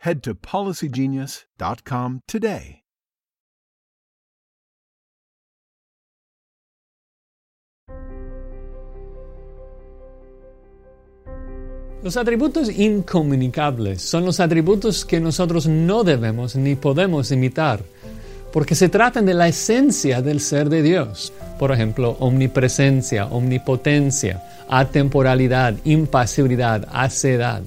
head to policygenius.com today. Los atributos incomunicables son los atributos que nosotros no debemos ni podemos imitar, porque se tratan de la esencia del ser de Dios. Por ejemplo, omnipresencia, omnipotencia, atemporalidad, impasibilidad, acedad.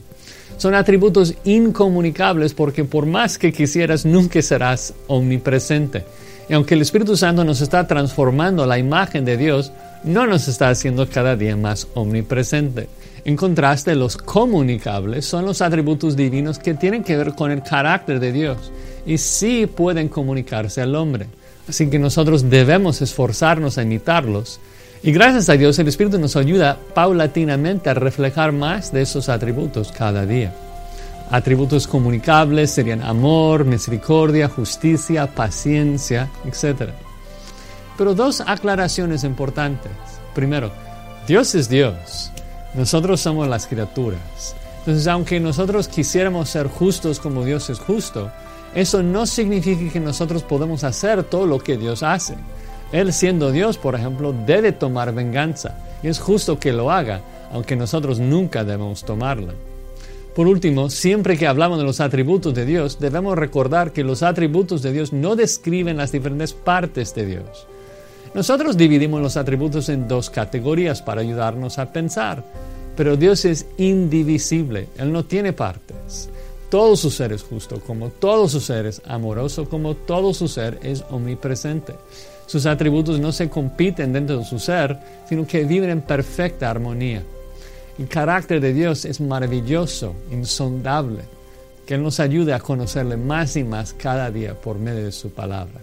Son atributos incomunicables porque por más que quisieras nunca serás omnipresente. Y aunque el Espíritu Santo nos está transformando la imagen de Dios, no nos está haciendo cada día más omnipresente. En contraste, los comunicables son los atributos divinos que tienen que ver con el carácter de Dios y sí pueden comunicarse al hombre. Así que nosotros debemos esforzarnos a imitarlos. Y gracias a Dios el Espíritu nos ayuda paulatinamente a reflejar más de esos atributos cada día. Atributos comunicables serían amor, misericordia, justicia, paciencia, etc. Pero dos aclaraciones importantes. Primero, Dios es Dios. Nosotros somos las criaturas. Entonces, aunque nosotros quisiéramos ser justos como Dios es justo, eso no significa que nosotros podemos hacer todo lo que Dios hace. Él siendo Dios, por ejemplo, debe tomar venganza. Y es justo que lo haga, aunque nosotros nunca debemos tomarla. Por último, siempre que hablamos de los atributos de Dios, debemos recordar que los atributos de Dios no describen las diferentes partes de Dios. Nosotros dividimos los atributos en dos categorías para ayudarnos a pensar, pero Dios es indivisible, Él no tiene partes. Todo su ser es justo, como todo su ser es amoroso, como todo su ser es omnipresente. Sus atributos no se compiten dentro de su ser, sino que viven en perfecta armonía. El carácter de Dios es maravilloso, insondable, que Él nos ayude a conocerle más y más cada día por medio de su palabra.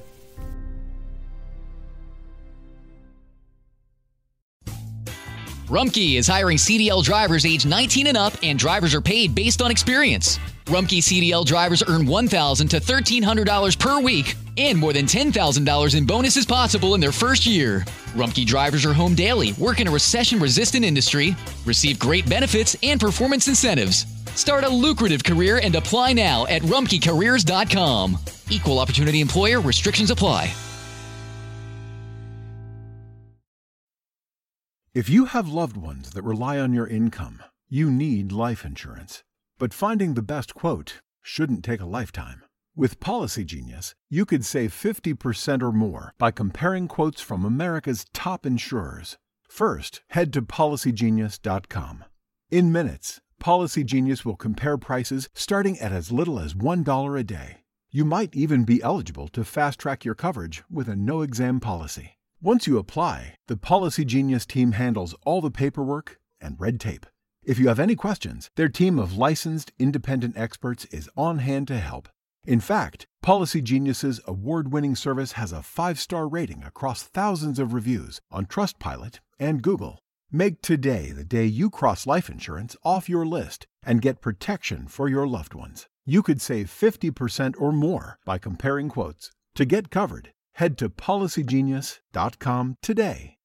Rumkey is hiring CDL drivers age 19 and up, and drivers are paid based on experience. Rumpke CDL drivers earn $1,000 to $1,300 per week and more than $10,000 in bonuses possible in their first year. Rumpke drivers are home daily, work in a recession resistant industry, receive great benefits and performance incentives. Start a lucrative career and apply now at rumpkecareers.com. Equal opportunity employer restrictions apply. If you have loved ones that rely on your income, you need life insurance. But finding the best quote shouldn't take a lifetime. With Policy Genius, you could save 50% or more by comparing quotes from America's top insurers. First, head to policygenius.com. In minutes, Policy Genius will compare prices starting at as little as $1 a day. You might even be eligible to fast track your coverage with a no exam policy. Once you apply, the Policy Genius team handles all the paperwork and red tape. If you have any questions, their team of licensed independent experts is on hand to help. In fact, Policy Genius's award-winning service has a 5-star rating across thousands of reviews on Trustpilot and Google. Make today the day you cross life insurance off your list and get protection for your loved ones. You could save 50% or more by comparing quotes. To get covered, Head to policygenius.com today.